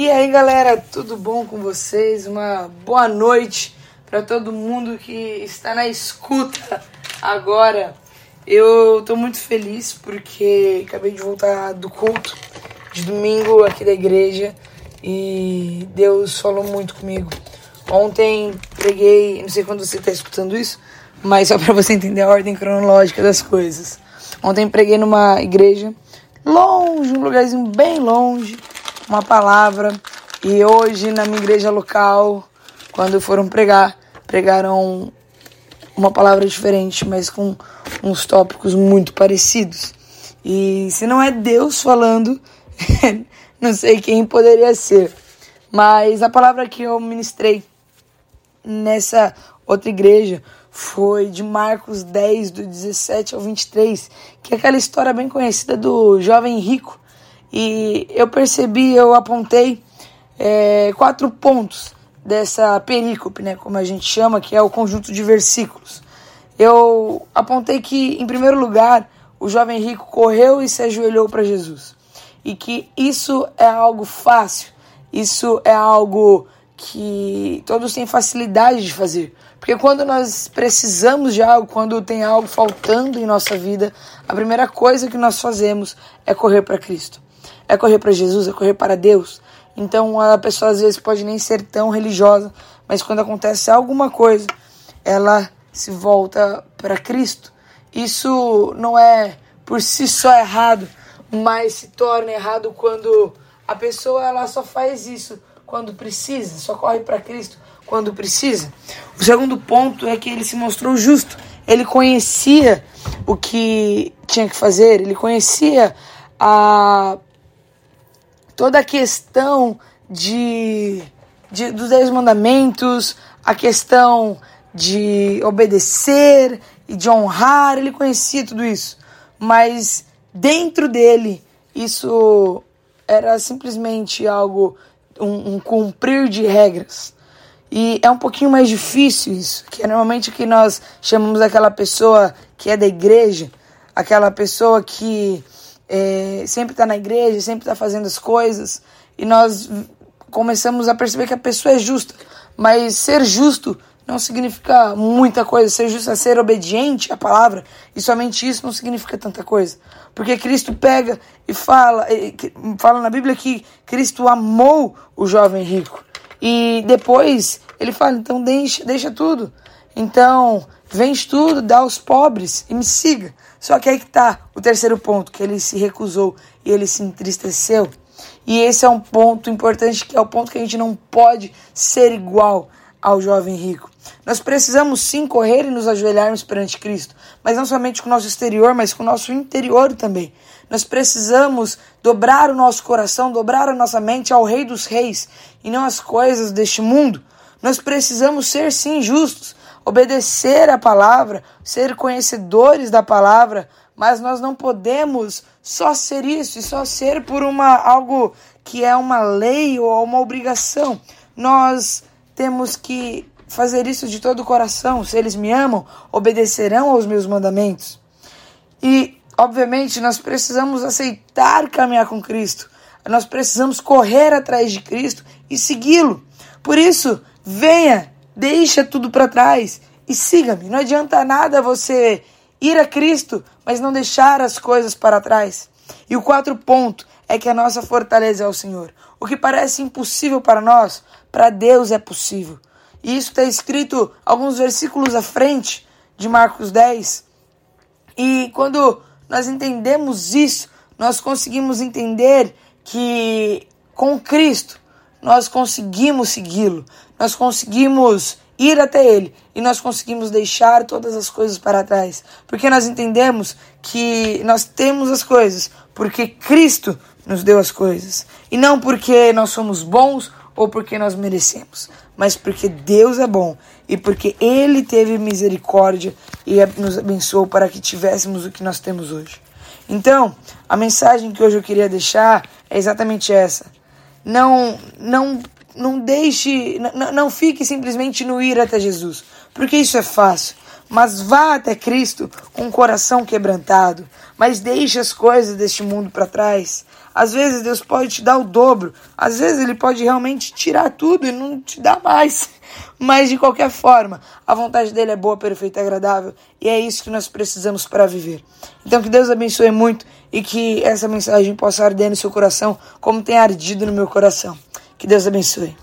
E aí galera, tudo bom com vocês? Uma boa noite para todo mundo que está na escuta agora. Eu tô muito feliz porque acabei de voltar do culto de domingo aqui da igreja e Deus falou muito comigo. Ontem preguei, não sei quando você está escutando isso, mas só para você entender a ordem cronológica das coisas. Ontem preguei numa igreja longe, um lugarzinho bem longe, uma palavra. E hoje na minha igreja local, quando foram pregar, pregaram uma palavra diferente, mas com uns tópicos muito parecidos. E se não é Deus falando, não sei quem poderia ser. Mas a palavra que eu ministrei nessa outra igreja foi de Marcos 10, do 17 ao 23, que é aquela história bem conhecida do jovem rico. E eu percebi, eu apontei é, quatro pontos dessa perícope, né, como a gente chama, que é o conjunto de versículos. Eu apontei que, em primeiro lugar, o jovem rico correu e se ajoelhou para Jesus. E que isso é algo fácil, isso é algo que todos têm facilidade de fazer. Porque quando nós precisamos de algo, quando tem algo faltando em nossa vida, a primeira coisa que nós fazemos é correr para Cristo. É correr para Jesus, é correr para Deus. Então a pessoa às vezes pode nem ser tão religiosa, mas quando acontece alguma coisa, ela se volta para Cristo. Isso não é por si só errado, mas se torna errado quando a pessoa ela só faz isso quando precisa, só corre para Cristo quando precisa. O segundo ponto é que ele se mostrou justo. Ele conhecia o que tinha que fazer, ele conhecia a toda a questão de, de dos dez mandamentos, a questão de obedecer e de honrar, ele conhecia tudo isso. Mas dentro dele, isso era simplesmente algo, um, um cumprir de regras. E é um pouquinho mais difícil isso, que é normalmente o que nós chamamos aquela pessoa que é da igreja, aquela pessoa que é, sempre está na igreja, sempre está fazendo as coisas, e nós começamos a perceber que a pessoa é justa, mas ser justo não significa muita coisa, ser justo é ser obediente à palavra, e somente isso não significa tanta coisa. Porque Cristo pega e fala, fala na Bíblia que Cristo amou o jovem rico. E depois ele fala: então deixa, deixa tudo. Então, vende tudo, dá aos pobres e me siga. Só que aí que tá o terceiro ponto, que ele se recusou e ele se entristeceu. E esse é um ponto importante, que é o ponto que a gente não pode ser igual ao jovem rico. Nós precisamos sim correr e nos ajoelharmos perante Cristo, mas não somente com o nosso exterior, mas com o nosso interior também. Nós precisamos dobrar o nosso coração, dobrar a nossa mente ao Rei dos Reis e não às coisas deste mundo. Nós precisamos ser sim justos, obedecer a palavra, ser conhecedores da palavra, mas nós não podemos só ser isso e só ser por uma algo que é uma lei ou uma obrigação. Nós temos que fazer isso de todo o coração. Se eles me amam, obedecerão aos meus mandamentos. E, obviamente, nós precisamos aceitar caminhar com Cristo. Nós precisamos correr atrás de Cristo e segui-lo. Por isso, venha, deixa tudo para trás e siga-me. Não adianta nada você ir a Cristo, mas não deixar as coisas para trás. E o quarto ponto é que a nossa fortaleza é o Senhor. O que parece impossível para nós, para Deus é possível. E isso está escrito alguns versículos à frente de Marcos 10. E quando nós entendemos isso, nós conseguimos entender que com Cristo nós conseguimos segui-lo, nós conseguimos ir até Ele. E nós conseguimos deixar todas as coisas para trás, porque nós entendemos que nós temos as coisas porque Cristo nos deu as coisas. E não porque nós somos bons ou porque nós merecemos, mas porque Deus é bom. E porque Ele teve misericórdia e nos abençoou para que tivéssemos o que nós temos hoje. Então, a mensagem que hoje eu queria deixar é exatamente essa. Não, não não deixe, não, não fique simplesmente no ir até Jesus, porque isso é fácil. Mas vá até Cristo com o coração quebrantado, mas deixe as coisas deste mundo para trás. Às vezes Deus pode te dar o dobro, às vezes Ele pode realmente tirar tudo e não te dar mais. Mas de qualquer forma, a vontade dele é boa, perfeita agradável, e é isso que nós precisamos para viver. Então que Deus abençoe muito e que essa mensagem possa arder no seu coração, como tem ardido no meu coração. Que Deus abençoe.